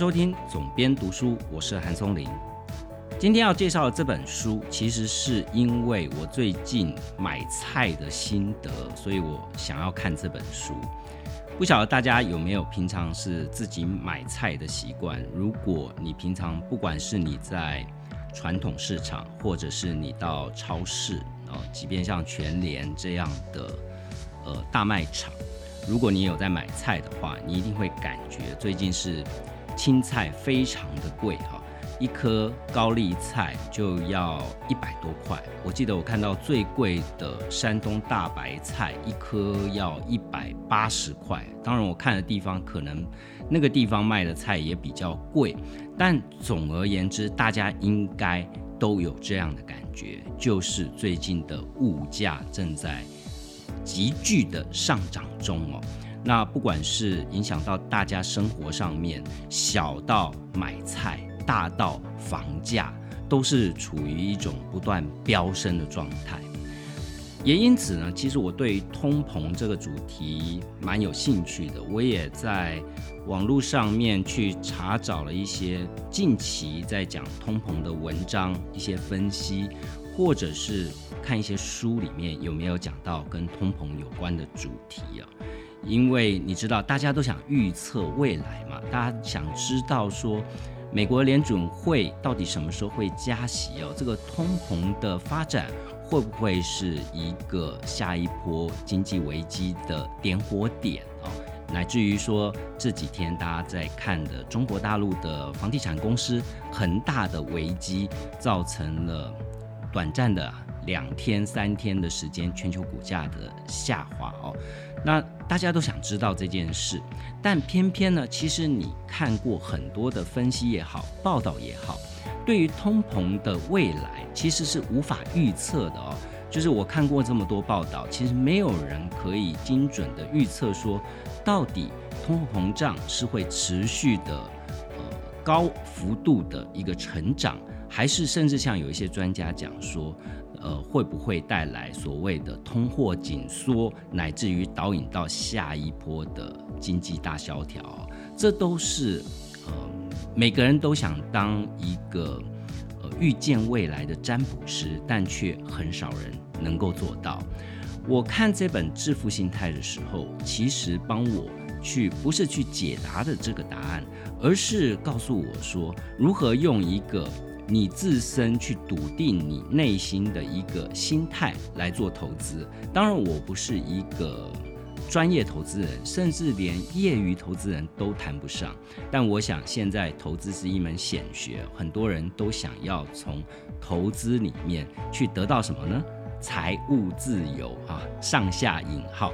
收听总编读书，我是韩松林。今天要介绍的这本书，其实是因为我最近买菜的心得，所以我想要看这本书。不晓得大家有没有平常是自己买菜的习惯？如果你平常不管是你在传统市场，或者是你到超市啊，即便像全联这样的呃大卖场，如果你有在买菜的话，你一定会感觉最近是。青菜非常的贵哈，一颗高丽菜就要一百多块。我记得我看到最贵的山东大白菜，一颗要一百八十块。当然，我看的地方可能那个地方卖的菜也比较贵，但总而言之，大家应该都有这样的感觉，就是最近的物价正在急剧的上涨中哦。那不管是影响到大家生活上面，小到买菜，大到房价，都是处于一种不断飙升的状态。也因此呢，其实我对通膨这个主题蛮有兴趣的。我也在网络上面去查找了一些近期在讲通膨的文章，一些分析，或者是看一些书里面有没有讲到跟通膨有关的主题啊。因为你知道，大家都想预测未来嘛，大家想知道说，美国联准会到底什么时候会加息哦？这个通膨的发展会不会是一个下一波经济危机的点火点哦？乃至于说这几天大家在看的中国大陆的房地产公司恒大的危机，造成了短暂的两天三天的时间，全球股价的下滑哦。那大家都想知道这件事，但偏偏呢，其实你看过很多的分析也好，报道也好，对于通膨的未来其实是无法预测的哦。就是我看过这么多报道，其实没有人可以精准的预测说，到底通货膨胀是会持续的呃高幅度的一个成长，还是甚至像有一些专家讲说。呃，会不会带来所谓的通货紧缩，乃至于导引到下一波的经济大萧条？这都是呃，每个人都想当一个呃预见未来的占卜师，但却很少人能够做到。我看这本《致富心态》的时候，其实帮我去不是去解答的这个答案，而是告诉我说如何用一个。你自身去笃定你内心的一个心态来做投资。当然，我不是一个专业投资人，甚至连业余投资人都谈不上。但我想，现在投资是一门显学，很多人都想要从投资里面去得到什么呢？财务自由啊，上下引号。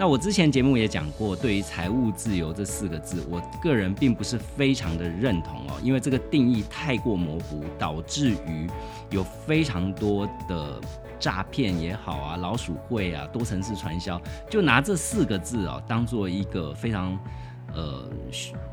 那我之前节目也讲过，对于财务自由这四个字，我个人并不是非常的认同哦，因为这个定义太过模糊，导致于有非常多的诈骗也好啊，老鼠会啊，多层次传销，就拿这四个字哦当做一个非常呃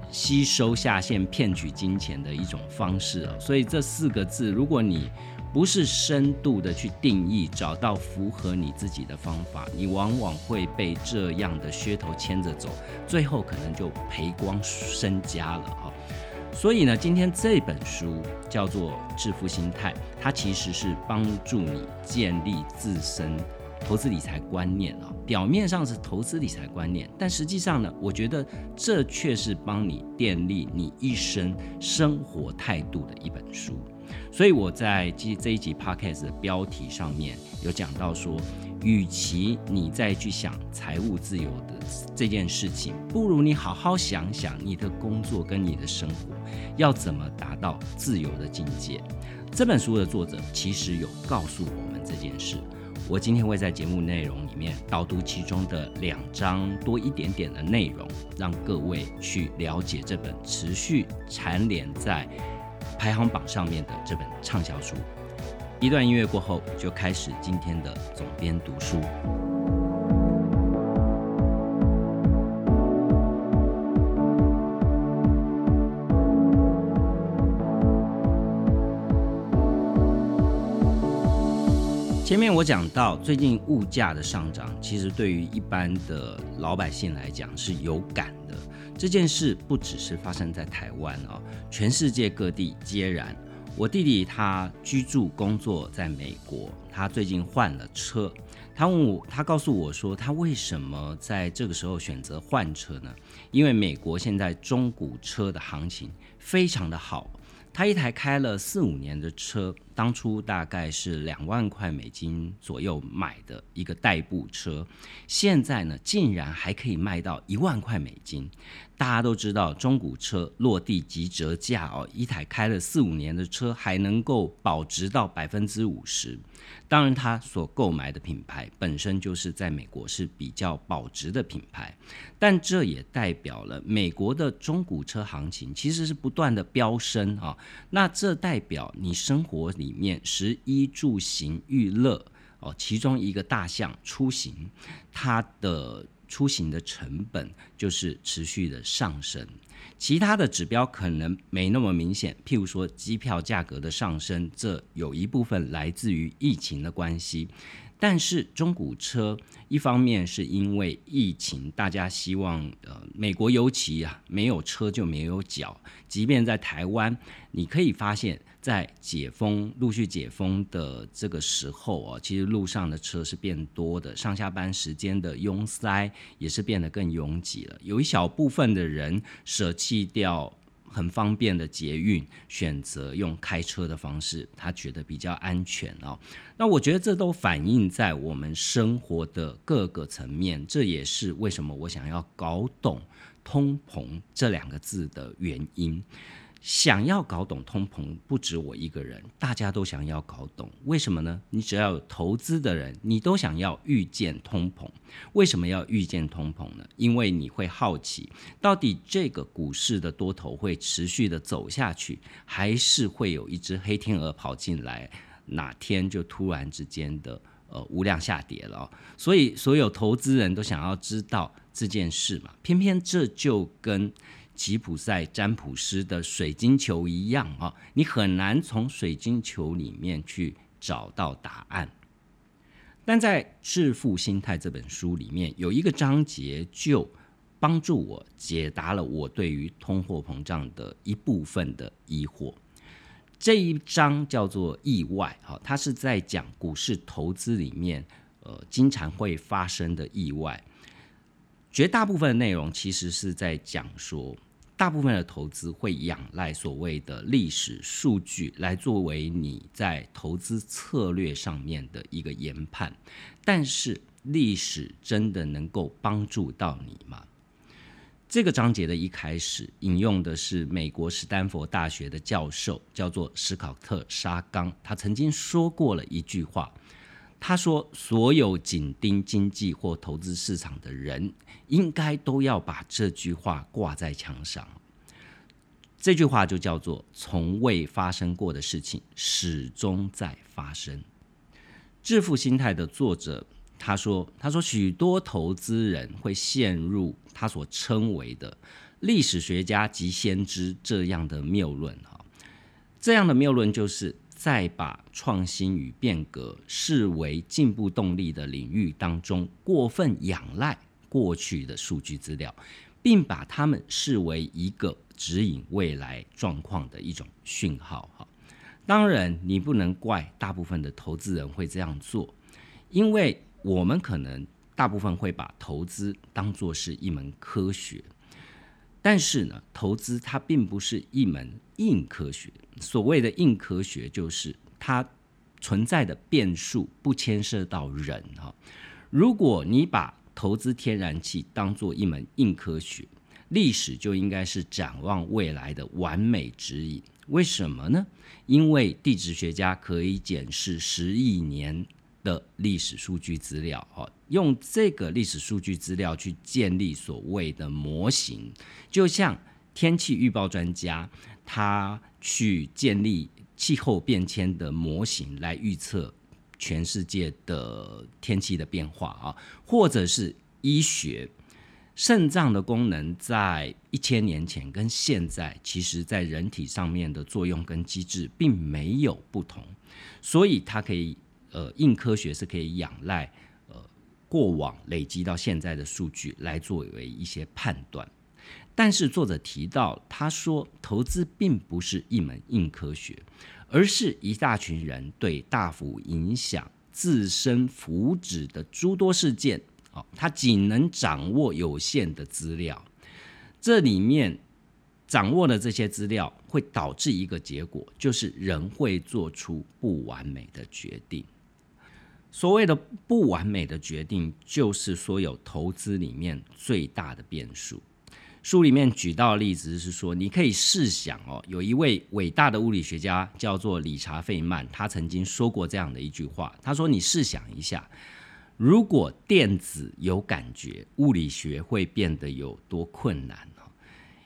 吸收下线、骗取金钱的一种方式哦，所以这四个字，如果你不是深度的去定义，找到符合你自己的方法，你往往会被这样的噱头牵着走，最后可能就赔光身家了啊！所以呢，今天这本书叫做《致富心态》，它其实是帮助你建立自身投资理财观念啊。表面上是投资理财观念，但实际上呢，我觉得这却是帮你建立你一生生活态度的一本书。所以我在这这一集 podcast 的标题上面有讲到说，与其你再去想财务自由的这件事情，不如你好好想想你的工作跟你的生活要怎么达到自由的境界。这本书的作者其实有告诉我们这件事。我今天会在节目内容里面导读其中的两章多一点点的内容，让各位去了解这本持续蝉联在。排行榜上面的这本畅销书，一段音乐过后，就开始今天的总编读书。前面我讲到，最近物价的上涨，其实对于一般的老百姓来讲是有感。这件事不只是发生在台湾哦，全世界各地皆然。我弟弟他居住工作在美国，他最近换了车。他问我，他告诉我说，他为什么在这个时候选择换车呢？因为美国现在中古车的行情非常的好。他一台开了四五年的车，当初大概是两万块美金左右买的一个代步车，现在呢，竟然还可以卖到一万块美金。大家都知道，中古车落地即折价哦，一台开了四五年的车还能够保值到百分之五十。当然，他所购买的品牌本身就是在美国是比较保值的品牌，但这也代表了美国的中古车行情其实是不断的飙升啊。那这代表你生活里面食衣住行娱乐哦，其中一个大项出行，它的。出行的成本就是持续的上升，其他的指标可能没那么明显，譬如说机票价格的上升，这有一部分来自于疫情的关系。但是中古车一方面是因为疫情，大家希望呃，美国尤其啊，没有车就没有脚。即便在台湾，你可以发现，在解封陆续解封的这个时候啊，其实路上的车是变多的，上下班时间的拥塞也是变得更拥挤了。有一小部分的人舍弃掉。很方便的捷运，选择用开车的方式，他觉得比较安全哦。那我觉得这都反映在我们生活的各个层面，这也是为什么我想要搞懂“通膨”这两个字的原因。想要搞懂通膨，不止我一个人，大家都想要搞懂。为什么呢？你只要有投资的人，你都想要预见通膨。为什么要预见通膨呢？因为你会好奇，到底这个股市的多头会持续的走下去，还是会有一只黑天鹅跑进来，哪天就突然之间的呃无量下跌了。所以所有投资人都想要知道这件事嘛。偏偏这就跟吉普赛占卜师的水晶球一样啊，你很难从水晶球里面去找到答案。但在《致富心态》这本书里面，有一个章节就帮助我解答了我对于通货膨胀的一部分的疑惑。这一章叫做“意外”哈，它是在讲股市投资里面呃经常会发生的意外。绝大部分的内容其实是在讲说。大部分的投资会仰赖所谓的历史数据来作为你在投资策略上面的一个研判，但是历史真的能够帮助到你吗？这个章节的一开始引用的是美国斯坦福大学的教授，叫做史考特·沙冈，他曾经说过了一句话。他说：“所有紧盯经济或投资市场的人，应该都要把这句话挂在墙上。这句话就叫做‘从未发生过的事情始终在发生’。致富心态的作者他说：‘他说许多投资人会陷入他所称为的历史学家及先知这样的谬论。哈，这样的谬论就是。’在把创新与变革视为进步动力的领域当中，过分仰赖过去的数据资料，并把它们视为一个指引未来状况的一种讯号。哈，当然你不能怪大部分的投资人会这样做，因为我们可能大部分会把投资当作是一门科学。但是呢，投资它并不是一门硬科学。所谓的硬科学，就是它存在的变数不牵涉到人哈。如果你把投资天然气当做一门硬科学，历史就应该是展望未来的完美指引。为什么呢？因为地质学家可以检视十亿年。的历史数据资料，哈，用这个历史数据资料去建立所谓的模型，就像天气预报专家，他去建立气候变迁的模型来预测全世界的天气的变化啊，或者是医学，肾脏的功能在一千年前跟现在，其实在人体上面的作用跟机制并没有不同，所以它可以。呃，硬科学是可以仰赖过往累积到现在的数据来作为一些判断，但是作者提到，他说投资并不是一门硬科学，而是一大群人对大幅影响自身福祉的诸多事件。哦，他仅能掌握有限的资料，这里面掌握的这些资料会导致一个结果，就是人会做出不完美的决定。所谓的不完美的决定，就是所有投资里面最大的变数。书里面举到的例子是说，你可以试想哦，有一位伟大的物理学家叫做理查·费曼，他曾经说过这样的一句话：他说，你试想一下，如果电子有感觉，物理学会变得有多困难呢？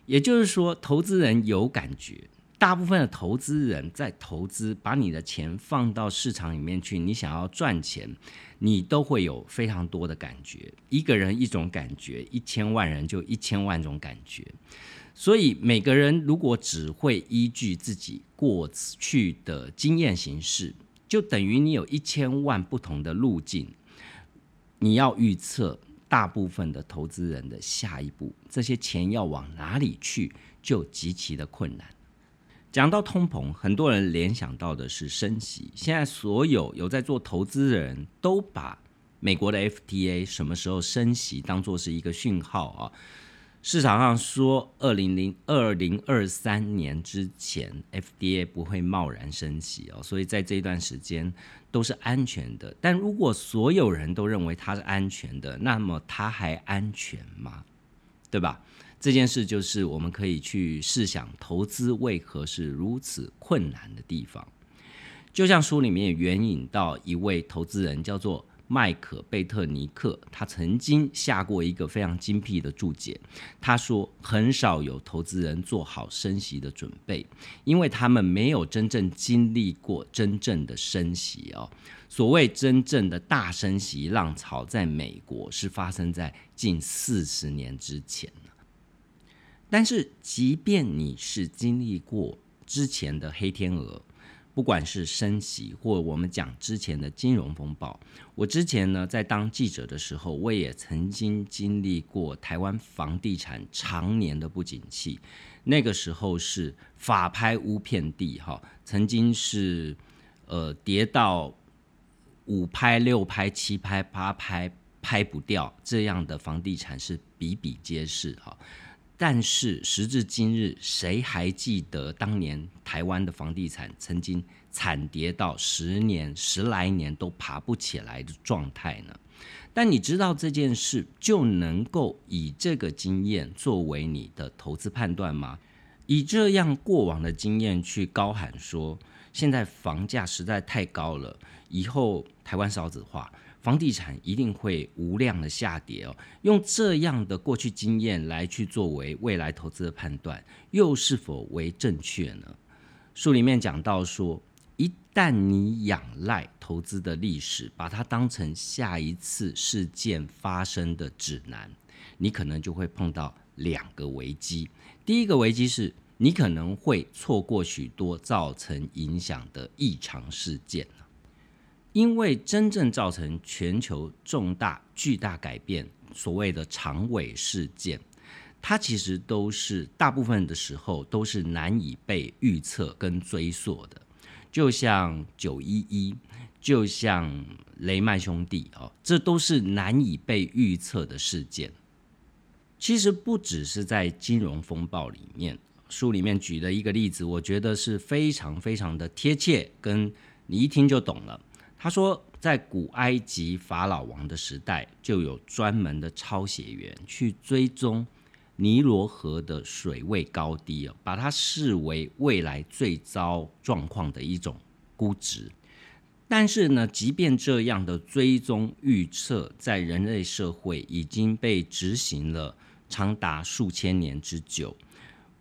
也就是说，投资人有感觉。大部分的投资人在投资，把你的钱放到市场里面去，你想要赚钱，你都会有非常多的感觉。一个人一种感觉，一千万人就一千万种感觉。所以每个人如果只会依据自己过去的经验行事，就等于你有一千万不同的路径。你要预测大部分的投资人的下一步，这些钱要往哪里去，就极其的困难。讲到通膨，很多人联想到的是升息。现在所有有在做投资的人都把美国的 FTA 什么时候升息当做是一个讯号啊。市场上说，二零零二零二三年之前 FDA 不会贸然升息哦，所以在这一段时间都是安全的。但如果所有人都认为它是安全的，那么它还安全吗？对吧？这件事就是我们可以去试想，投资为何是如此困难的地方。就像书里面援引到一位投资人，叫做麦克贝特尼克，他曾经下过一个非常精辟的注解。他说，很少有投资人做好升息的准备，因为他们没有真正经历过真正的升息哦。所谓真正的大升息浪潮，在美国是发生在近四十年之前。但是，即便你是经历过之前的黑天鹅，不管是升息或我们讲之前的金融风暴，我之前呢在当记者的时候，我也曾经经历过台湾房地产常年的不景气。那个时候是法拍屋遍地，哈，曾经是呃跌到五拍、六拍、七拍、八拍拍不掉，这样的房地产是比比皆是，哈。但是时至今日，谁还记得当年台湾的房地产曾经惨跌到十年、十来年都爬不起来的状态呢？但你知道这件事就能够以这个经验作为你的投资判断吗？以这样过往的经验去高喊说，现在房价实在太高了，以后台湾少子化。房地产一定会无量的下跌哦。用这样的过去经验来去作为未来投资的判断，又是否为正确呢？书里面讲到说，一旦你仰赖投资的历史，把它当成下一次事件发生的指南，你可能就会碰到两个危机。第一个危机是你可能会错过许多造成影响的异常事件。因为真正造成全球重大巨大改变，所谓的长尾事件，它其实都是大部分的时候都是难以被预测跟追溯的。就像九一一，就像雷曼兄弟哦，这都是难以被预测的事件。其实不只是在金融风暴里面，书里面举的一个例子，我觉得是非常非常的贴切，跟你一听就懂了。他说，在古埃及法老王的时代，就有专门的抄写员去追踪尼罗河的水位高低哦，把它视为未来最糟状况的一种估值。但是呢，即便这样的追踪预测，在人类社会已经被执行了长达数千年之久。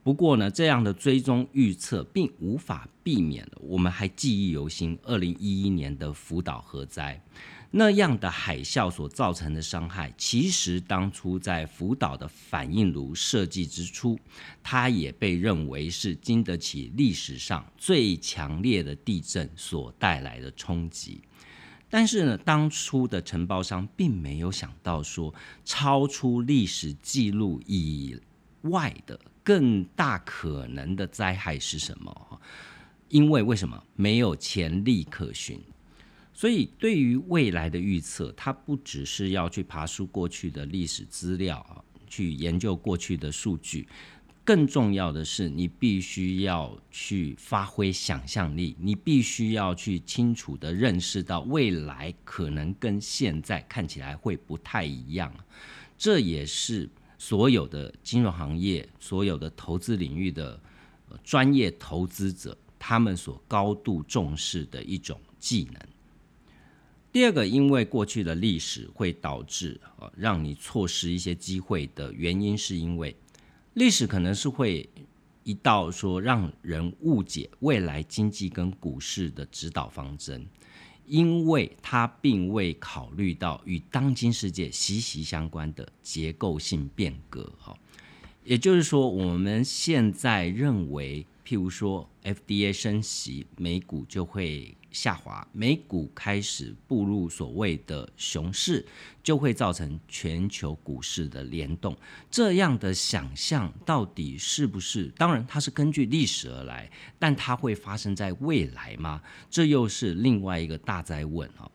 不过呢，这样的追踪预测并无法避免。我们还记忆犹新，二零一一年的福岛核灾，那样的海啸所造成的伤害，其实当初在福岛的反应炉设计之初，它也被认为是经得起历史上最强烈的地震所带来的冲击。但是呢，当初的承包商并没有想到说，超出历史记录以外的更大可能的灾害是什么？因为为什么没有前例可循？所以对于未来的预测，它不只是要去爬书过去的历史资料啊，去研究过去的数据。更重要的是，你必须要去发挥想象力，你必须要去清楚的认识到未来可能跟现在看起来会不太一样。这也是所有的金融行业、所有的投资领域的专业投资者他们所高度重视的一种技能。第二个，因为过去的历史会导致呃让你错失一些机会的原因，是因为。历史可能是会一道说让人误解未来经济跟股市的指导方针，因为他并未考虑到与当今世界息息相关的结构性变革。哈，也就是说，我们现在认为，譬如说 FDA 升息，美股就会。下滑，美股开始步入所谓的熊市，就会造成全球股市的联动。这样的想象到底是不是？当然，它是根据历史而来，但它会发生在未来吗？这又是另外一个大灾问啊！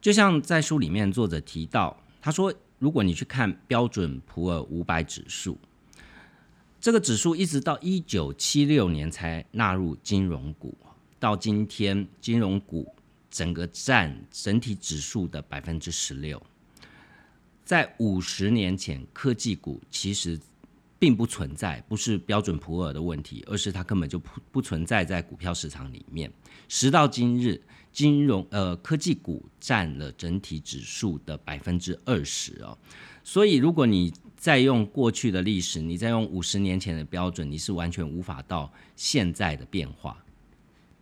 就像在书里面作者提到，他说，如果你去看标准普尔五百指数，这个指数一直到一九七六年才纳入金融股。到今天，金融股整个占整体指数的百分之十六。在五十年前，科技股其实并不存在，不是标准普尔的问题，而是它根本就不不存在在股票市场里面。时到今日，金融呃科技股占了整体指数的百分之二十哦。所以，如果你再用过去的历史，你再用五十年前的标准，你是完全无法到现在的变化。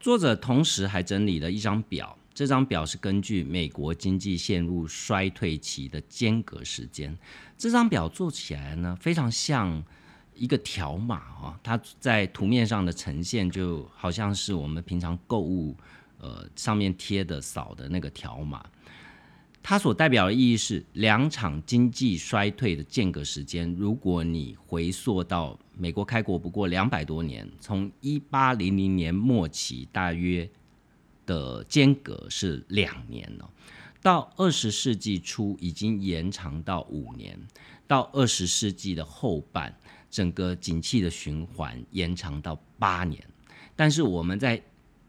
作者同时还整理了一张表，这张表是根据美国经济陷入衰退期的间隔时间。这张表做起来呢，非常像一个条码啊，它在图面上的呈现就好像是我们平常购物呃上面贴的扫的那个条码。它所代表的意义是两场经济衰退的间隔时间。如果你回溯到美国开国不过两百多年，从一八零零年末起，大约的间隔是两年了。到二十世纪初已经延长到五年，到二十世纪的后半，整个景气的循环延长到八年。但是我们在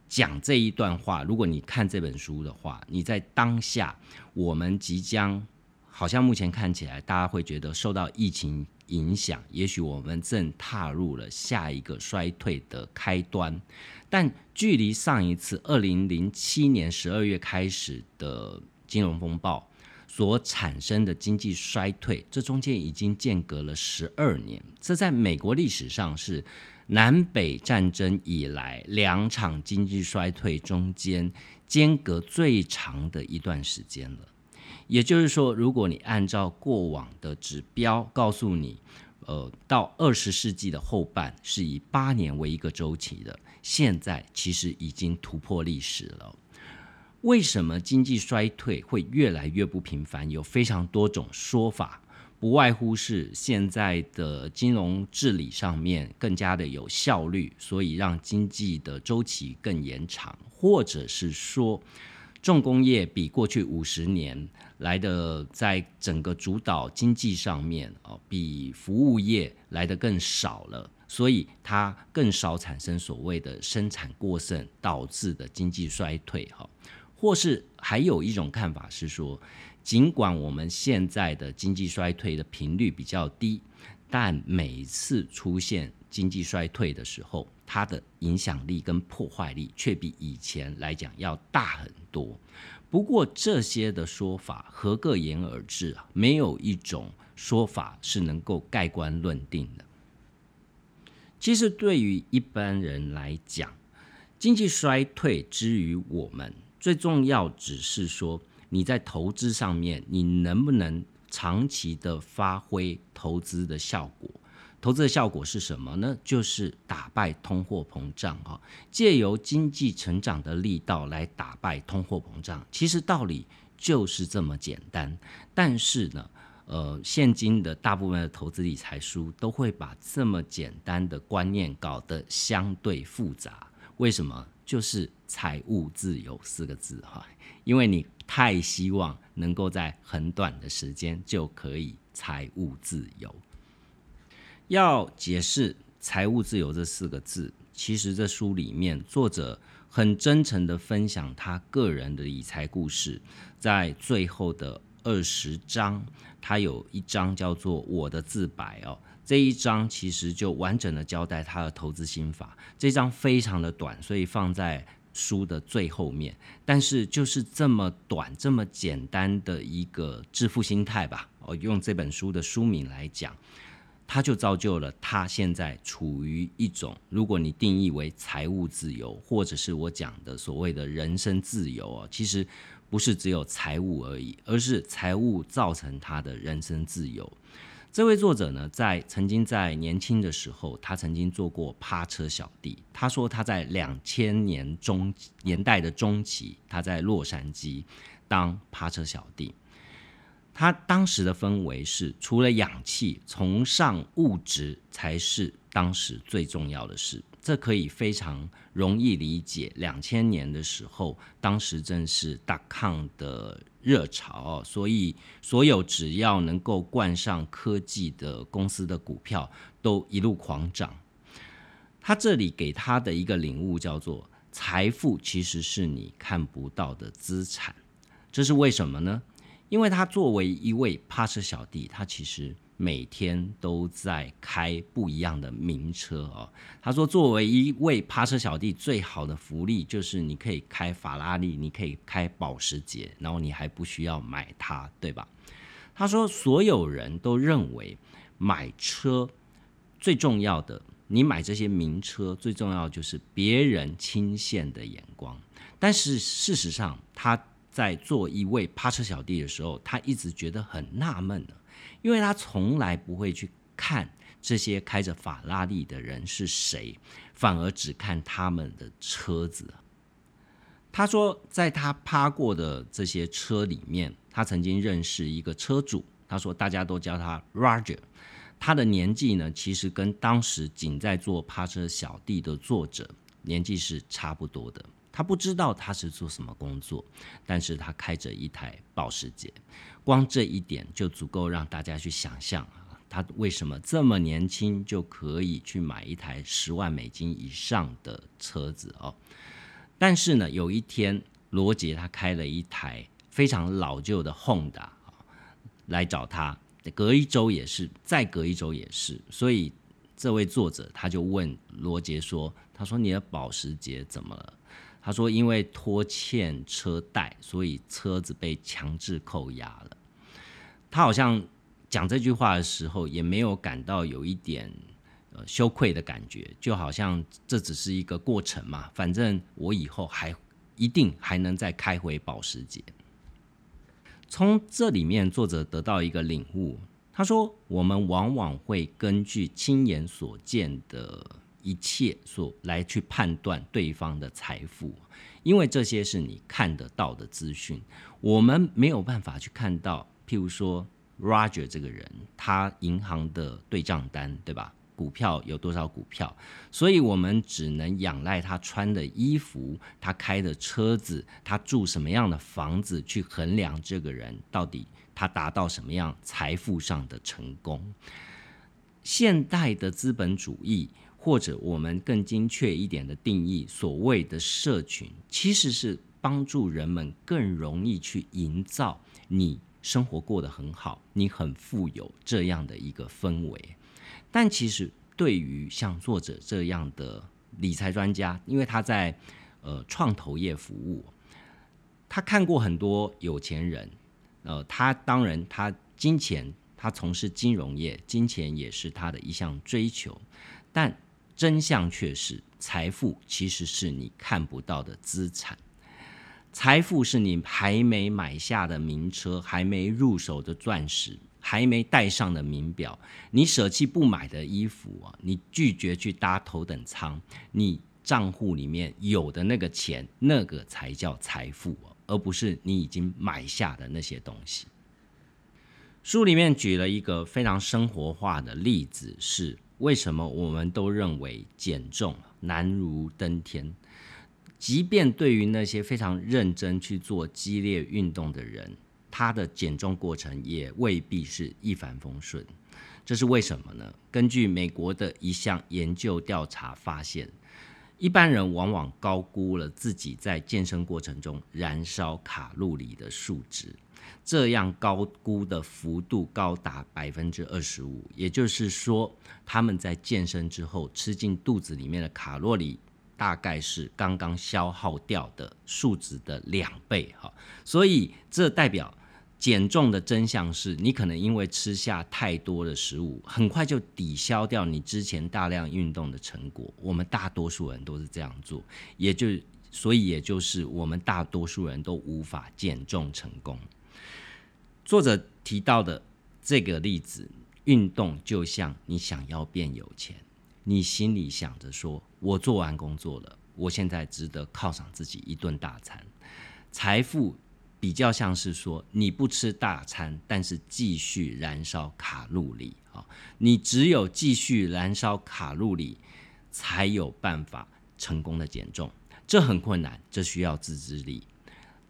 讲这一段话，如果你看这本书的话，你在当下，我们即将好像目前看起来，大家会觉得受到疫情影响，也许我们正踏入了下一个衰退的开端。但距离上一次二零零七年十二月开始的金融风暴所产生的经济衰退，这中间已经间隔了十二年，这在美国历史上是。南北战争以来，两场经济衰退中间间隔最长的一段时间了。也就是说，如果你按照过往的指标告诉你，呃，到二十世纪的后半是以八年为一个周期的，现在其实已经突破历史了。为什么经济衰退会越来越不频繁？有非常多种说法。不外乎是现在的金融治理上面更加的有效率，所以让经济的周期更延长，或者是说重工业比过去五十年来的在整个主导经济上面哦，比服务业来的更少了，所以它更少产生所谓的生产过剩导致的经济衰退哈，或是还有一种看法是说。尽管我们现在的经济衰退的频率比较低，但每次出现经济衰退的时候，它的影响力跟破坏力却比以前来讲要大很多。不过这些的说法合个言而至啊？没有一种说法是能够盖棺论定的。其实对于一般人来讲，经济衰退之于我们，最重要只是说。你在投资上面，你能不能长期的发挥投资的效果？投资的效果是什么呢？就是打败通货膨胀啊！借由经济成长的力道来打败通货膨胀，其实道理就是这么简单。但是呢，呃，现今的大部分的投资理财书都会把这么简单的观念搞得相对复杂。为什么？就是财务自由四个字哈，因为你太希望能够在很短的时间就可以财务自由。要解释财务自由这四个字，其实这书里面作者很真诚的分享他个人的理财故事，在最后的二十章，他有一章叫做“我的自白”哦。这一章其实就完整的交代他的投资心法，这章非常的短，所以放在书的最后面。但是就是这么短、这么简单的一个致富心态吧，我用这本书的书名来讲，他就造就了他现在处于一种，如果你定义为财务自由，或者是我讲的所谓的人生自由哦，其实不是只有财务而已，而是财务造成他的人生自由。这位作者呢，在曾经在年轻的时候，他曾经做过趴车小弟。他说他在两千年中年代的中期，他在洛杉矶当趴车小弟。他当时的氛围是，除了氧气，崇尚物质才是当时最重要的事。这可以非常容易理解。两千年的时候，当时正是大抗的热潮，所以所有只要能够冠上科技的公司的股票都一路狂涨。他这里给他的一个领悟叫做：财富其实是你看不到的资产。这是为什么呢？因为他作为一位趴车小弟，他其实。每天都在开不一样的名车哦。他说，作为一位趴车小弟，最好的福利就是你可以开法拉利，你可以开保时捷，然后你还不需要买它，对吧？他说，所有人都认为买车最重要的，你买这些名车最重要就是别人倾羡的眼光。但是事实上，他在做一位趴车小弟的时候，他一直觉得很纳闷呢。因为他从来不会去看这些开着法拉利的人是谁，反而只看他们的车子。他说，在他趴过的这些车里面，他曾经认识一个车主。他说，大家都叫他 Roger。他的年纪呢，其实跟当时仅在做趴车小弟的作者年纪是差不多的。他不知道他是做什么工作，但是他开着一台保时捷，光这一点就足够让大家去想象啊，他为什么这么年轻就可以去买一台十万美金以上的车子哦？但是呢，有一天罗杰他开了一台非常老旧的 Honda 来找他，隔一周也是，再隔一周也是，所以这位作者他就问罗杰说：“他说你的保时捷怎么了？”他说：“因为拖欠车贷，所以车子被强制扣押了。”他好像讲这句话的时候，也没有感到有一点呃羞愧的感觉，就好像这只是一个过程嘛。反正我以后还一定还能再开回保时捷。从这里面，作者得到一个领悟。他说：“我们往往会根据亲眼所见的。”一切所来去判断对方的财富，因为这些是你看得到的资讯，我们没有办法去看到。譬如说，Roger 这个人，他银行的对账单，对吧？股票有多少股票？所以我们只能仰赖他穿的衣服，他开的车子，他住什么样的房子，去衡量这个人到底他达到什么样财富上的成功。现代的资本主义。或者我们更精确一点的定义，所谓的社群，其实是帮助人们更容易去营造你生活过得很好，你很富有这样的一个氛围。但其实对于像作者这样的理财专家，因为他在呃创投业服务，他看过很多有钱人，呃，他当然他金钱，他从事金融业，金钱也是他的一项追求，但。真相却是，财富其实是你看不到的资产。财富是你还没买下的名车，还没入手的钻石，还没戴上的名表，你舍弃不买的衣服啊，你拒绝去搭头等舱，你账户里面有的那个钱，那个才叫财富而不是你已经买下的那些东西。书里面举了一个非常生活化的例子，是为什么我们都认为减重难如登天？即便对于那些非常认真去做激烈运动的人，他的减重过程也未必是一帆风顺。这是为什么呢？根据美国的一项研究调查发现，一般人往往高估了自己在健身过程中燃烧卡路里的数值，这样高估的幅度高达百分之二十五。也就是说，他们在健身之后吃进肚子里面的卡路里。大概是刚刚消耗掉的数值的两倍哈，所以这代表减重的真相是你可能因为吃下太多的食物，很快就抵消掉你之前大量运动的成果。我们大多数人都是这样做，也就所以也就是我们大多数人都无法减重成功。作者提到的这个例子，运动就像你想要变有钱。你心里想着说：“我做完工作了，我现在值得犒赏自己一顿大餐。”财富比较像是说，你不吃大餐，但是继续燃烧卡路里啊！你只有继续燃烧卡路里，才有办法成功的减重。这很困难，这需要自制力。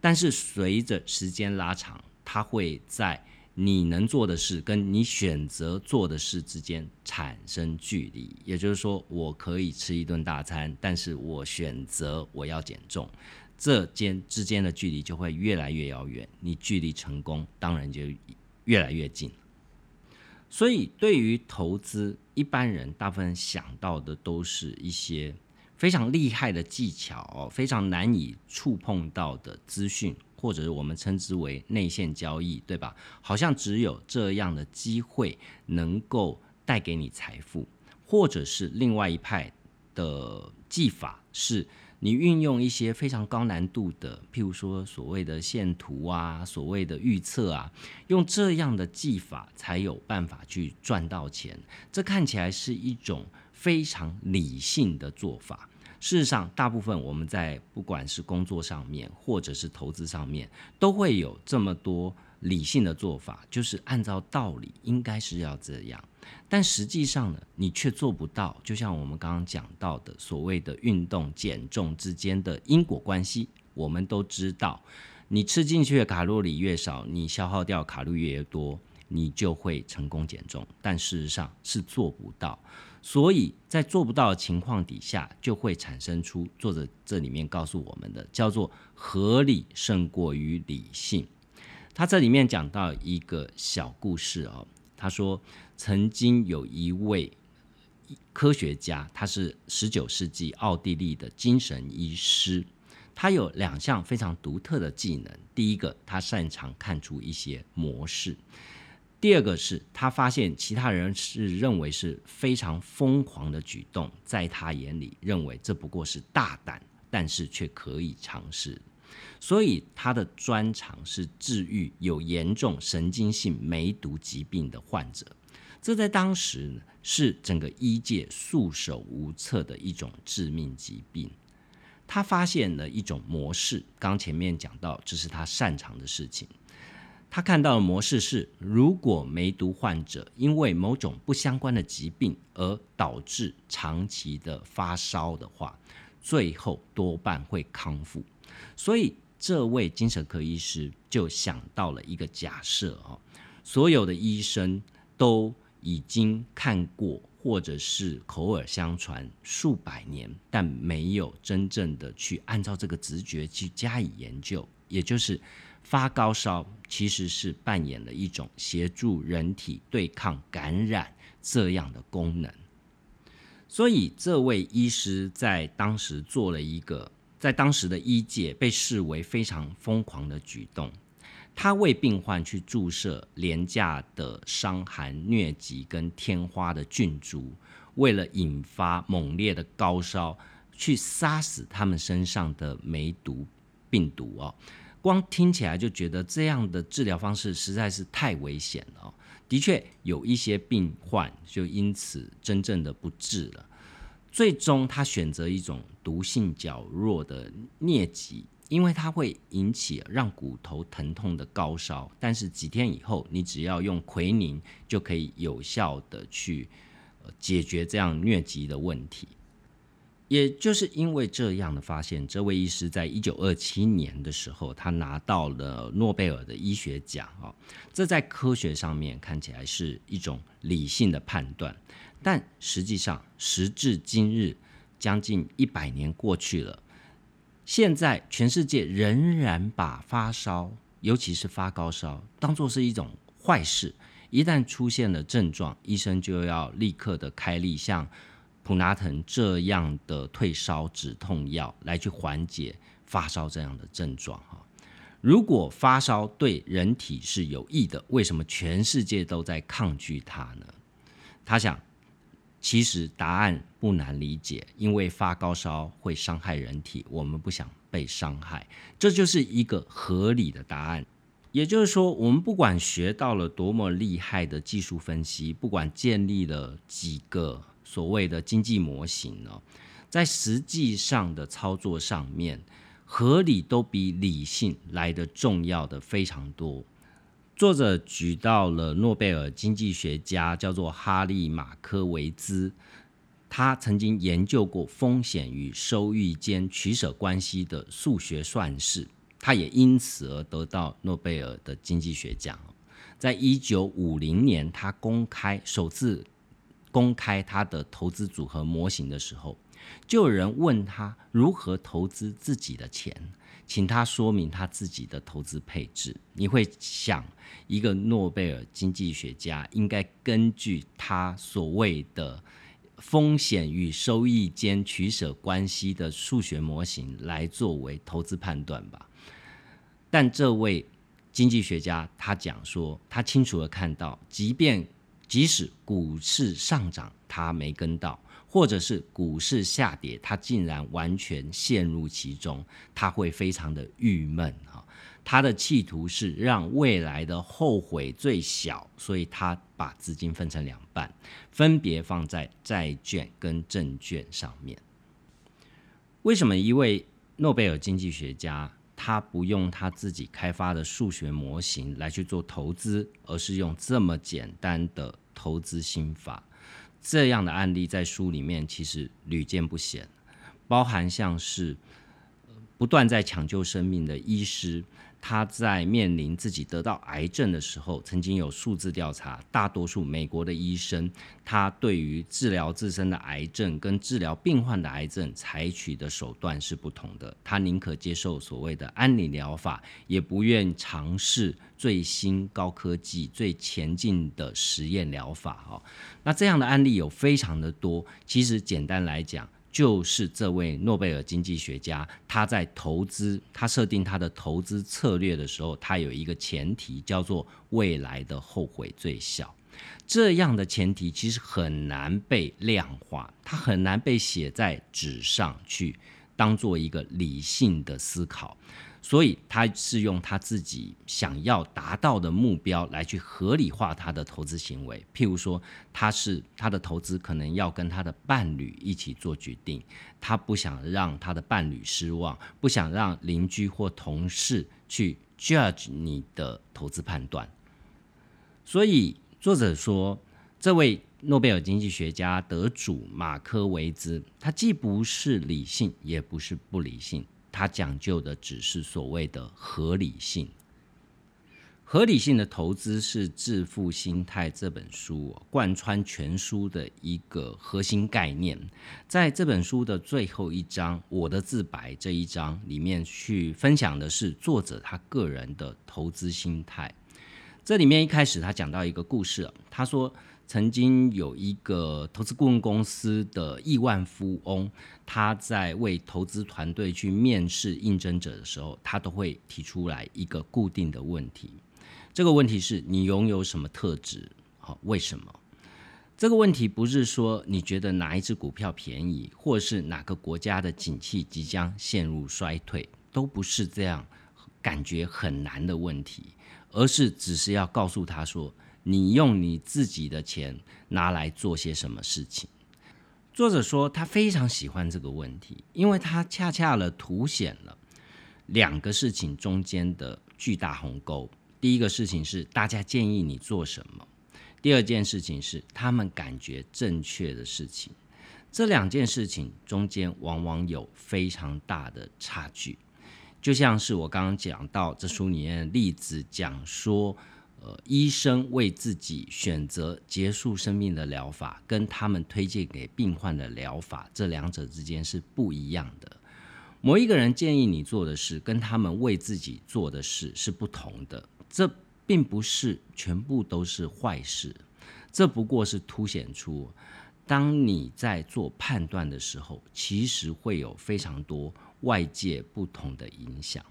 但是随着时间拉长，它会在。你能做的事跟你选择做的事之间产生距离，也就是说，我可以吃一顿大餐，但是我选择我要减重，这间之间的距离就会越来越遥远，你距离成功当然就越来越近。所以，对于投资，一般人大部分想到的都是一些非常厉害的技巧，非常难以触碰到的资讯。或者是我们称之为内线交易，对吧？好像只有这样的机会能够带给你财富，或者是另外一派的技法，是你运用一些非常高难度的，譬如说所谓的线图啊，所谓的预测啊，用这样的技法才有办法去赚到钱。这看起来是一种非常理性的做法。事实上，大部分我们在不管是工作上面，或者是投资上面，都会有这么多理性的做法，就是按照道理应该是要这样，但实际上呢，你却做不到。就像我们刚刚讲到的所谓的运动减重之间的因果关系，我们都知道，你吃进去的卡路里越少，你消耗掉卡路里越多，你就会成功减重。但事实上是做不到。所以在做不到的情况底下，就会产生出作者这里面告诉我们的叫做合理胜过于理性。他这里面讲到一个小故事哦，他说曾经有一位科学家，他是十九世纪奥地利的精神医师，他有两项非常独特的技能。第一个，他擅长看出一些模式。第二个是他发现其他人是认为是非常疯狂的举动，在他眼里认为这不过是大胆，但是却可以尝试。所以他的专长是治愈有严重神经性梅毒疾病的患者，这在当时是整个医界束手无策的一种致命疾病。他发现了一种模式，刚前面讲到，这是他擅长的事情。他看到的模式是：如果梅毒患者因为某种不相关的疾病而导致长期的发烧的话，最后多半会康复。所以，这位精神科医师就想到了一个假设：哦，所有的医生都已经看过，或者是口耳相传数百年，但没有真正的去按照这个直觉去加以研究，也就是。发高烧其实是扮演了一种协助人体对抗感染这样的功能，所以这位医师在当时做了一个在当时的医界被视为非常疯狂的举动，他为病患去注射廉价的伤寒疟疾跟天花的菌株，为了引发猛烈的高烧，去杀死他们身上的梅毒病毒哦。光听起来就觉得这样的治疗方式实在是太危险了。的确，有一些病患就因此真正的不治了。最终，他选择一种毒性较弱的疟疾，因为它会引起让骨头疼痛的高烧，但是几天以后，你只要用奎宁就可以有效的去解决这样疟疾的问题。也就是因为这样的发现，这位医师在一九二七年的时候，他拿到了诺贝尔的医学奖啊。这在科学上面看起来是一种理性的判断，但实际上时至今日，将近一百年过去了，现在全世界仍然把发烧，尤其是发高烧，当做是一种坏事。一旦出现了症状，医生就要立刻的开立像。普拿疼这样的退烧止痛药来去缓解发烧这样的症状哈。如果发烧对人体是有益的，为什么全世界都在抗拒它呢？他想，其实答案不难理解，因为发高烧会伤害人体，我们不想被伤害，这就是一个合理的答案。也就是说，我们不管学到了多么厉害的技术分析，不管建立了几个。所谓的经济模型呢，在实际上的操作上面，合理都比理性来的重要的非常多。作者举到了诺贝尔经济学家叫做哈利马科维兹，他曾经研究过风险与收益间取舍关系的数学算式，他也因此而得到诺贝尔的经济学奖。在一九五零年，他公开首次。公开他的投资组合模型的时候，就有人问他如何投资自己的钱，请他说明他自己的投资配置。你会想，一个诺贝尔经济学家应该根据他所谓的风险与收益间取舍关系的数学模型来作为投资判断吧？但这位经济学家他讲说，他清楚的看到，即便即使股市上涨，他没跟到；或者是股市下跌，他竟然完全陷入其中，他会非常的郁闷哈。他的企图是让未来的后悔最小，所以他把资金分成两半，分别放在债券跟证券上面。为什么一位诺贝尔经济学家他不用他自己开发的数学模型来去做投资，而是用这么简单的？投资心法这样的案例在书里面其实屡见不鲜，包含像是不断在抢救生命的医师。他在面临自己得到癌症的时候，曾经有数字调查，大多数美国的医生，他对于治疗自身的癌症跟治疗病患的癌症采取的手段是不同的。他宁可接受所谓的安宁疗法，也不愿尝试最新高科技、最前进的实验疗法。哈，那这样的案例有非常的多。其实简单来讲。就是这位诺贝尔经济学家，他在投资，他设定他的投资策略的时候，他有一个前提叫做未来的后悔最小。这样的前提其实很难被量化，它很难被写在纸上去，当做一个理性的思考。所以他是用他自己想要达到的目标来去合理化他的投资行为。譬如说，他是他的投资可能要跟他的伴侣一起做决定，他不想让他的伴侣失望，不想让邻居或同事去 judge 你的投资判断。所以作者说，这位诺贝尔经济学家得主马科维兹，他既不是理性，也不是不理性。他讲究的只是所谓的合理性。合理性的投资是《致富心态》这本书贯穿全书的一个核心概念。在这本书的最后一章《我的自白》这一章里面，去分享的是作者他个人的投资心态。这里面一开始他讲到一个故事，他说。曾经有一个投资顾问公司的亿万富翁，他在为投资团队去面试应征者的时候，他都会提出来一个固定的问题。这个问题是你拥有什么特质？好，为什么？这个问题不是说你觉得哪一只股票便宜，或是哪个国家的景气即将陷入衰退，都不是这样感觉很难的问题，而是只是要告诉他说。你用你自己的钱拿来做些什么事情？作者说他非常喜欢这个问题，因为他恰恰了凸显了两个事情中间的巨大鸿沟。第一个事情是大家建议你做什么，第二件事情是他们感觉正确的事情。这两件事情中间往往有非常大的差距。就像是我刚刚讲到这书里面的例子，讲说，呃，医生为自己选择结束生命的疗法，跟他们推荐给病患的疗法，这两者之间是不一样的。某一个人建议你做的事，跟他们为自己做的事是不同的。这并不是全部都是坏事，这不过是凸显出，当你在做判断的时候，其实会有非常多。外界不同的影响，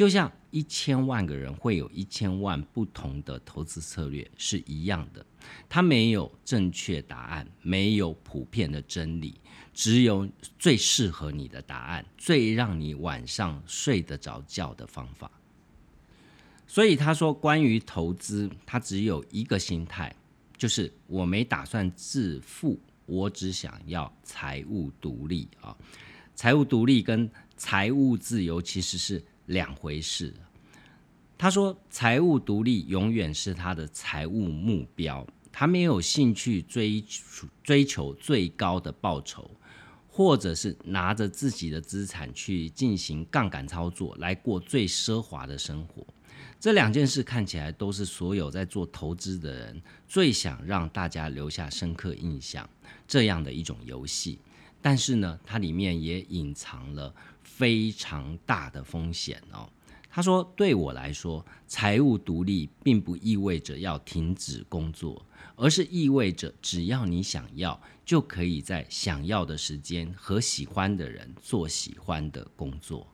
就像一千万个人会有一千万不同的投资策略是一样的。它没有正确答案，没有普遍的真理，只有最适合你的答案，最让你晚上睡得着觉的方法。所以他说，关于投资，他只有一个心态，就是我没打算致富，我只想要财务独立啊。财务独立跟财务自由其实是两回事。他说，财务独立永远是他的财务目标，他没有兴趣追追求最高的报酬，或者是拿着自己的资产去进行杠杆操作来过最奢华的生活。这两件事看起来都是所有在做投资的人最想让大家留下深刻印象这样的一种游戏。但是呢，它里面也隐藏了非常大的风险哦。他说：“对我来说，财务独立并不意味着要停止工作，而是意味着只要你想要，就可以在想要的时间和喜欢的人做喜欢的工作。”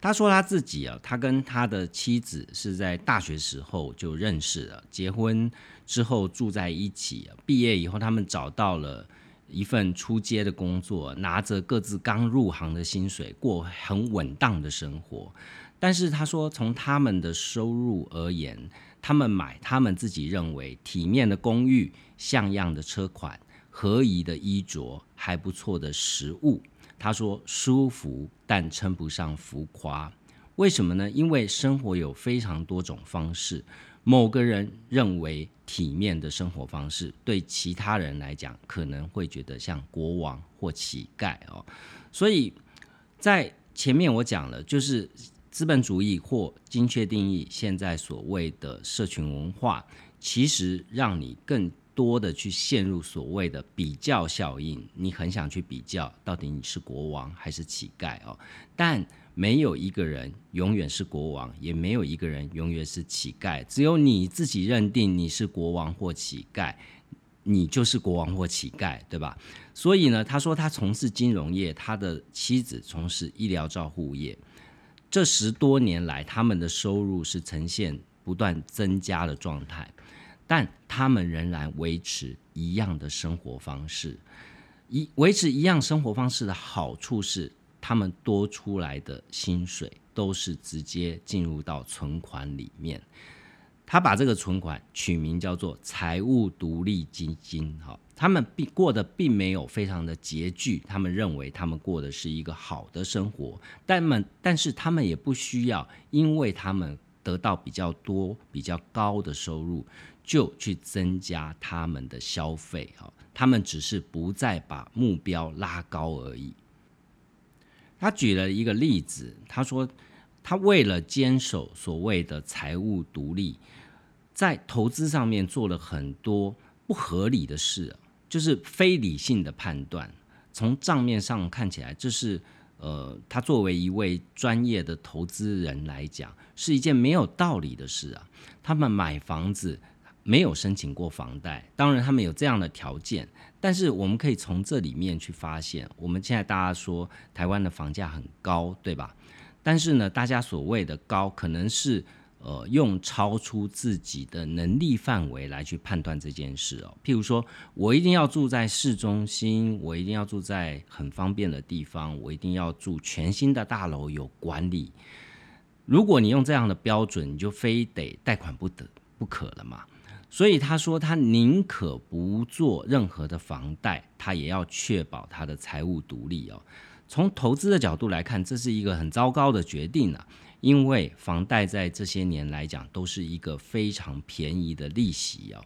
他说他自己啊，他跟他的妻子是在大学时候就认识了，结婚之后住在一起，毕业以后他们找到了。一份出街的工作，拿着各自刚入行的薪水，过很稳当的生活。但是他说，从他们的收入而言，他们买他们自己认为体面的公寓、像样的车款、合宜的衣着、还不错的食物。他说舒服，但称不上浮夸。为什么呢？因为生活有非常多种方式。某个人认为体面的生活方式，对其他人来讲可能会觉得像国王或乞丐哦。所以在前面我讲了，就是资本主义或精确定义现在所谓的社群文化，其实让你更多的去陷入所谓的比较效应。你很想去比较，到底你是国王还是乞丐哦？但没有一个人永远是国王，也没有一个人永远是乞丐。只有你自己认定你是国王或乞丐，你就是国王或乞丐，对吧？所以呢，他说他从事金融业，他的妻子从事医疗照护业。这十多年来，他们的收入是呈现不断增加的状态，但他们仍然维持一样的生活方式。一维持一样生活方式的好处是。他们多出来的薪水都是直接进入到存款里面，他把这个存款取名叫做财务独立基金。哈，他们并过得并没有非常的拮据，他们认为他们过的是一个好的生活，但们但是他们也不需要，因为他们得到比较多、比较高的收入，就去增加他们的消费。哈，他们只是不再把目标拉高而已。他举了一个例子，他说，他为了坚守所谓的财务独立，在投资上面做了很多不合理的事，就是非理性的判断。从账面上看起来，这是呃，他作为一位专业的投资人来讲，是一件没有道理的事啊。他们买房子。没有申请过房贷，当然他们有这样的条件，但是我们可以从这里面去发现，我们现在大家说台湾的房价很高，对吧？但是呢，大家所谓的高，可能是呃用超出自己的能力范围来去判断这件事哦。譬如说我一定要住在市中心，我一定要住在很方便的地方，我一定要住全新的大楼有管理。如果你用这样的标准，你就非得贷款不得不可了嘛。所以他说，他宁可不做任何的房贷，他也要确保他的财务独立哦。从投资的角度来看，这是一个很糟糕的决定啊，因为房贷在这些年来讲都是一个非常便宜的利息哦，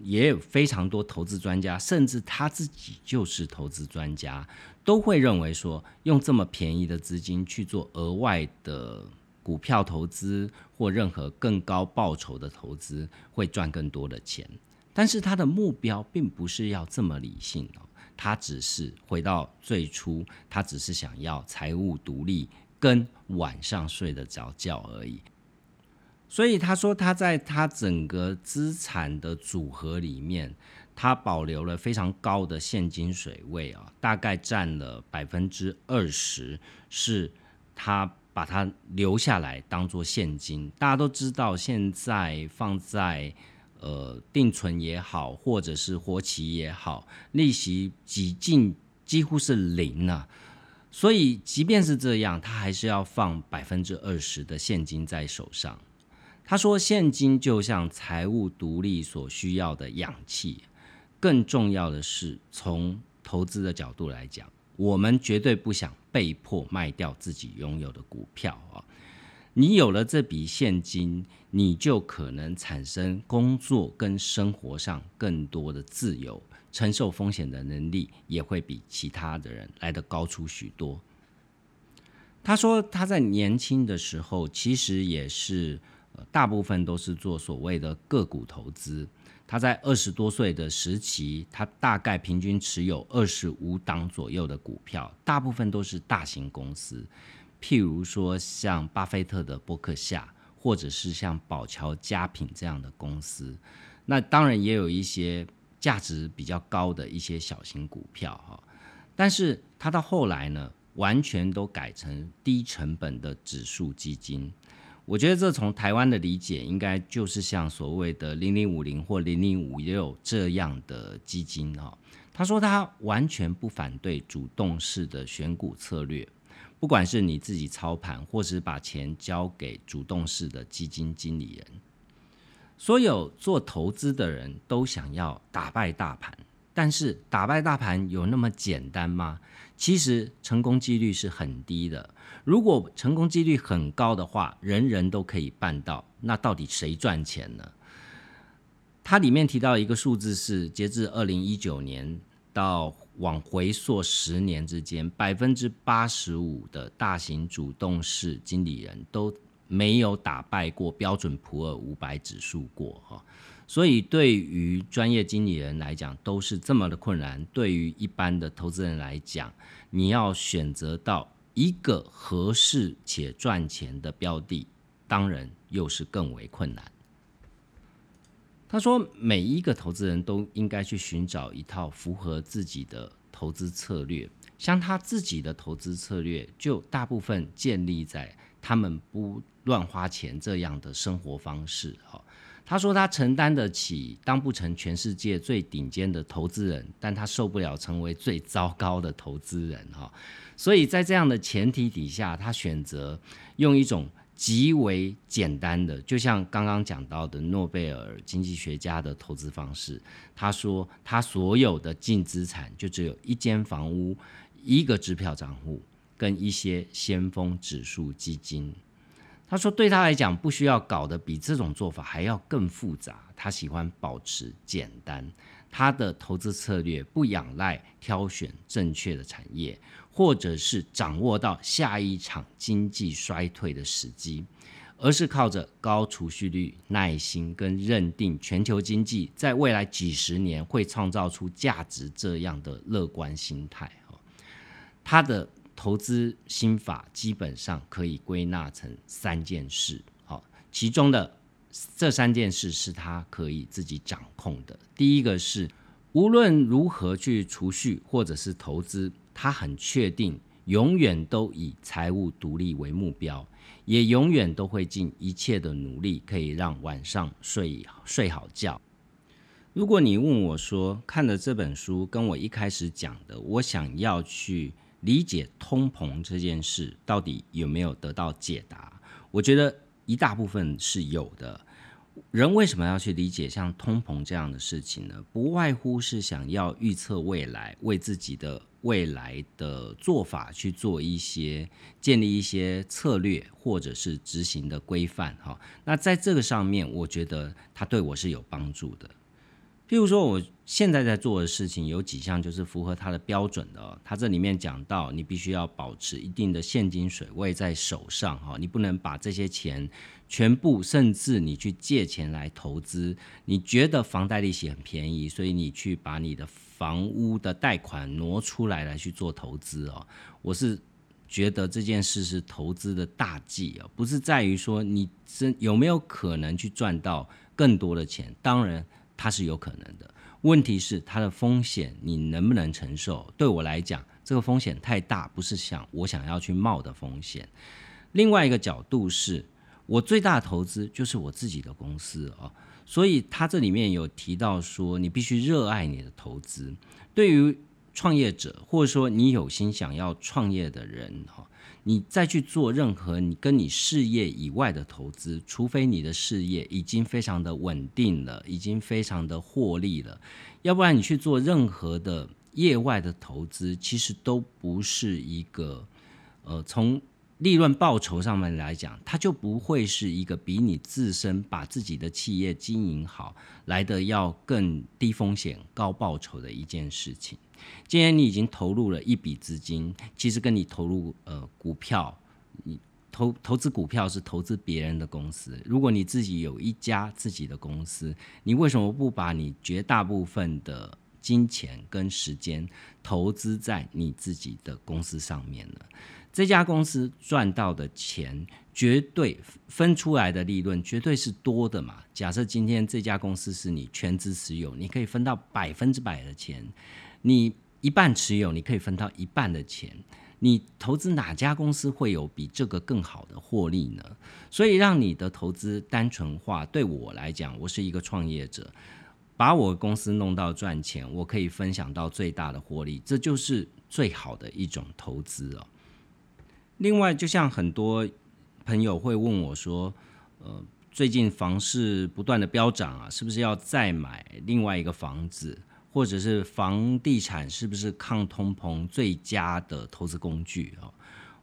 也有非常多投资专家，甚至他自己就是投资专家，都会认为说，用这么便宜的资金去做额外的股票投资或任何更高报酬的投资，会赚更多的钱。但是他的目标并不是要这么理性哦。他只是回到最初，他只是想要财务独立，跟晚上睡得着觉而已。所以他说，他在他整个资产的组合里面，他保留了非常高的现金水位啊，大概占了百分之二十，是他把它留下来当做现金。大家都知道，现在放在。呃，定存也好，或者是活期也好，利息几近几乎是零啊。所以即便是这样，他还是要放百分之二十的现金在手上。他说，现金就像财务独立所需要的氧气。更重要的是，从投资的角度来讲，我们绝对不想被迫卖掉自己拥有的股票啊。你有了这笔现金，你就可能产生工作跟生活上更多的自由，承受风险的能力也会比其他的人来得高出许多。他说他在年轻的时候，其实也是大部分都是做所谓的个股投资。他在二十多岁的时期，他大概平均持有二十五档左右的股票，大部分都是大型公司。譬如说，像巴菲特的伯克夏，或者是像宝桥佳品这样的公司，那当然也有一些价值比较高的一些小型股票哈。但是他到后来呢，完全都改成低成本的指数基金。我觉得这从台湾的理解，应该就是像所谓的零零五零或零零五六这样的基金哈。他说他完全不反对主动式的选股策略。不管是你自己操盘，或是把钱交给主动式的基金经理人，所有做投资的人都想要打败大盘，但是打败大盘有那么简单吗？其实成功几率是很低的。如果成功几率很高的话，人人都可以办到，那到底谁赚钱呢？它里面提到一个数字是，截至二零一九年到。往回溯十年之间，百分之八十五的大型主动式经理人都没有打败过标准普尔五百指数过哈，所以对于专业经理人来讲都是这么的困难。对于一般的投资人来讲，你要选择到一个合适且赚钱的标的，当然又是更为困难。他说：“每一个投资人都应该去寻找一套符合自己的投资策略。像他自己的投资策略，就大部分建立在他们不乱花钱这样的生活方式。哈，他说他承担得起当不成全世界最顶尖的投资人，但他受不了成为最糟糕的投资人。哈，所以在这样的前提底下，他选择用一种。”极为简单的，就像刚刚讲到的诺贝尔经济学家的投资方式。他说，他所有的净资产就只有一间房屋、一个支票账户跟一些先锋指数基金。他说，对他来讲，不需要搞得比这种做法还要更复杂。他喜欢保持简单。他的投资策略不仰赖挑选正确的产业。或者是掌握到下一场经济衰退的时机，而是靠着高储蓄率、耐心跟认定全球经济在未来几十年会创造出价值这样的乐观心态。他的投资心法基本上可以归纳成三件事，好，其中的这三件事是他可以自己掌控的。第一个是，无论如何去储蓄或者是投资。他很确定，永远都以财务独立为目标，也永远都会尽一切的努力，可以让晚上睡睡好觉。如果你问我说，看了这本书，跟我一开始讲的，我想要去理解通膨这件事，到底有没有得到解答？我觉得一大部分是有的。人为什么要去理解像通膨这样的事情呢？不外乎是想要预测未来，为自己的未来的做法去做一些建立一些策略，或者是执行的规范。哈，那在这个上面，我觉得它对我是有帮助的。譬如说，我现在在做的事情有几项就是符合它的标准的。它这里面讲到，你必须要保持一定的现金水位在手上，哈，你不能把这些钱全部，甚至你去借钱来投资。你觉得房贷利息很便宜，所以你去把你的房屋的贷款挪出来来去做投资哦。我是觉得这件事是投资的大忌啊，不是在于说你真有没有可能去赚到更多的钱，当然。它是有可能的，问题是它的风险你能不能承受？对我来讲，这个风险太大，不是想我想要去冒的风险。另外一个角度是，我最大的投资就是我自己的公司哦，所以它这里面有提到说，你必须热爱你的投资。对于创业者，或者说你有心想要创业的人哈。你再去做任何你跟你事业以外的投资，除非你的事业已经非常的稳定了，已经非常的获利了，要不然你去做任何的业外的投资，其实都不是一个，呃，从利润报酬上面来讲，它就不会是一个比你自身把自己的企业经营好来的要更低风险高报酬的一件事情。今天你已经投入了一笔资金，其实跟你投入呃股票，你投投资股票是投资别人的公司。如果你自己有一家自己的公司，你为什么不把你绝大部分的金钱跟时间投资在你自己的公司上面呢？这家公司赚到的钱，绝对分出来的利润绝对是多的嘛。假设今天这家公司是你全资持有，你可以分到百分之百的钱。你一半持有，你可以分到一半的钱。你投资哪家公司会有比这个更好的获利呢？所以让你的投资单纯化。对我来讲，我是一个创业者，把我公司弄到赚钱，我可以分享到最大的获利，这就是最好的一种投资哦。另外，就像很多朋友会问我说，呃，最近房市不断的飙涨啊，是不是要再买另外一个房子？或者是房地产是不是抗通膨最佳的投资工具啊？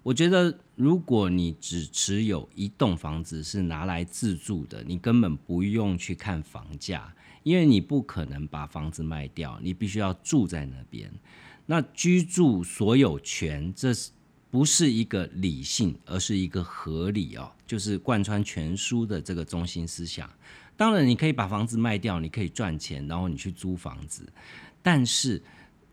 我觉得，如果你只持有一栋房子是拿来自住的，你根本不用去看房价，因为你不可能把房子卖掉，你必须要住在那边。那居住所有权，这是不是一个理性，而是一个合理哦？就是贯穿全书的这个中心思想。当然，你可以把房子卖掉，你可以赚钱，然后你去租房子。但是，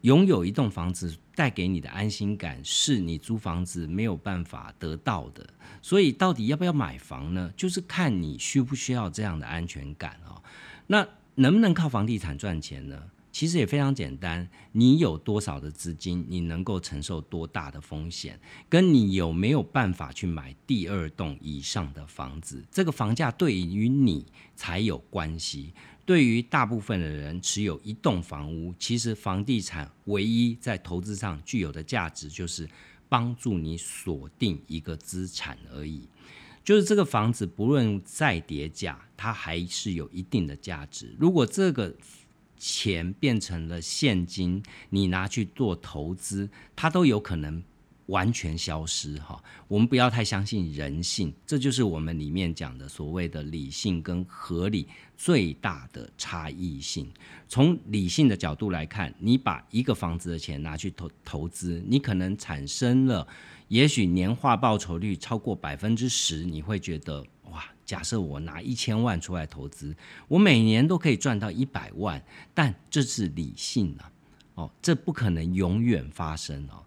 拥有一栋房子带给你的安心感，是你租房子没有办法得到的。所以，到底要不要买房呢？就是看你需不需要这样的安全感啊。那能不能靠房地产赚钱呢？其实也非常简单，你有多少的资金，你能够承受多大的风险，跟你有没有办法去买第二栋以上的房子，这个房价对于你才有关系。对于大部分的人持有一栋房屋，其实房地产唯一在投资上具有的价值，就是帮助你锁定一个资产而已。就是这个房子不论再跌价，它还是有一定的价值。如果这个钱变成了现金，你拿去做投资，它都有可能完全消失哈。我们不要太相信人性，这就是我们里面讲的所谓的理性跟合理最大的差异性。从理性的角度来看，你把一个房子的钱拿去投投资，你可能产生了，也许年化报酬率超过百分之十，你会觉得。假设我拿一千万出来投资，我每年都可以赚到一百万，但这是理性啊，哦，这不可能永远发生哦。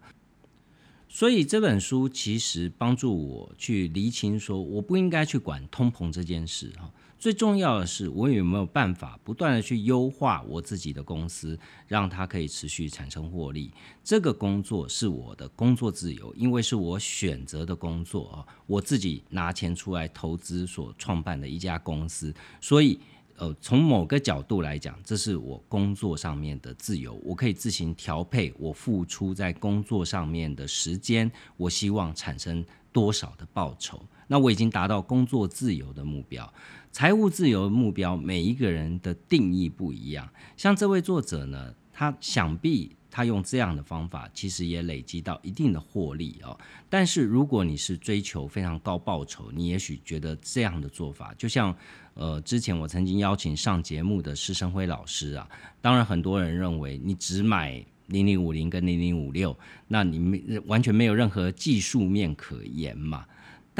所以这本书其实帮助我去厘清，说我不应该去管通膨这件事哈。最重要的是，我有没有办法不断的去优化我自己的公司，让它可以持续产生获利？这个工作是我的工作自由，因为是我选择的工作啊，我自己拿钱出来投资所创办的一家公司，所以呃，从某个角度来讲，这是我工作上面的自由，我可以自行调配我付出在工作上面的时间，我希望产生多少的报酬。那我已经达到工作自由的目标。财务自由目标，每一个人的定义不一样。像这位作者呢，他想必。他用这样的方法，其实也累积到一定的获利哦。但是如果你是追求非常高报酬，你也许觉得这样的做法，就像呃之前我曾经邀请上节目的施生辉老师啊，当然很多人认为你只买零零五零跟零零五六，那你没完全没有任何技术面可言嘛。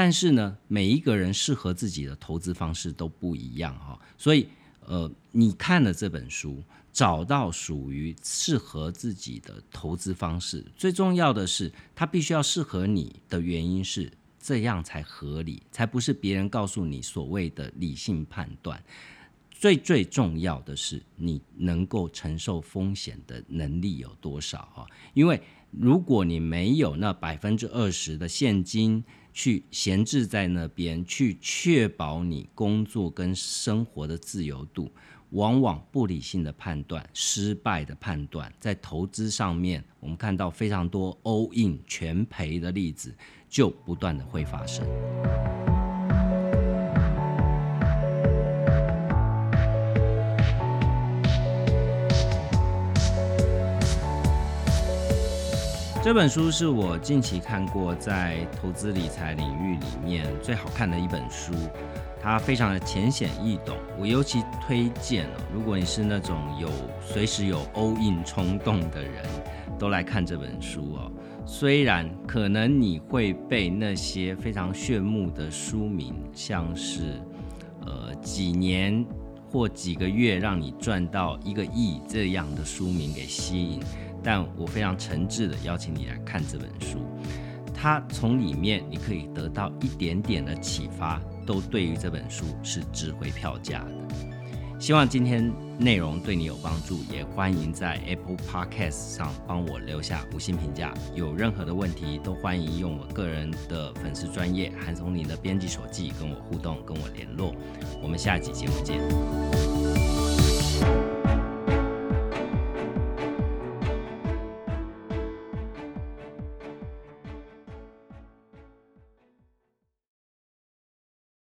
但是呢，每一个人适合自己的投资方式都不一样哈，所以呃，你看了这本书。找到属于适合自己的投资方式，最重要的是，它必须要适合你的原因是这样才合理，才不是别人告诉你所谓的理性判断。最最重要的是，你能够承受风险的能力有多少啊？因为如果你没有那百分之二十的现金去闲置在那边，去确保你工作跟生活的自由度。往往不理性的判断、失败的判断，在投资上面，我们看到非常多 all in 全赔的例子，就不断的会发生。这本书是我近期看过在投资理财领域里面最好看的一本书。它非常的浅显易懂，我尤其推荐哦。如果你是那种有随时有 all in 冲动的人，都来看这本书哦。虽然可能你会被那些非常炫目的书名，像是呃几年或几个月让你赚到一个亿这样的书名给吸引，但我非常诚挚的邀请你来看这本书。它从里面你可以得到一点点的启发。都对于这本书是值回票价的。希望今天内容对你有帮助，也欢迎在 Apple Podcast 上帮我留下五星评价。有任何的问题，都欢迎用我个人的粉丝专业韩松林的编辑手记跟我互动，跟我联络。我们下一集节目见。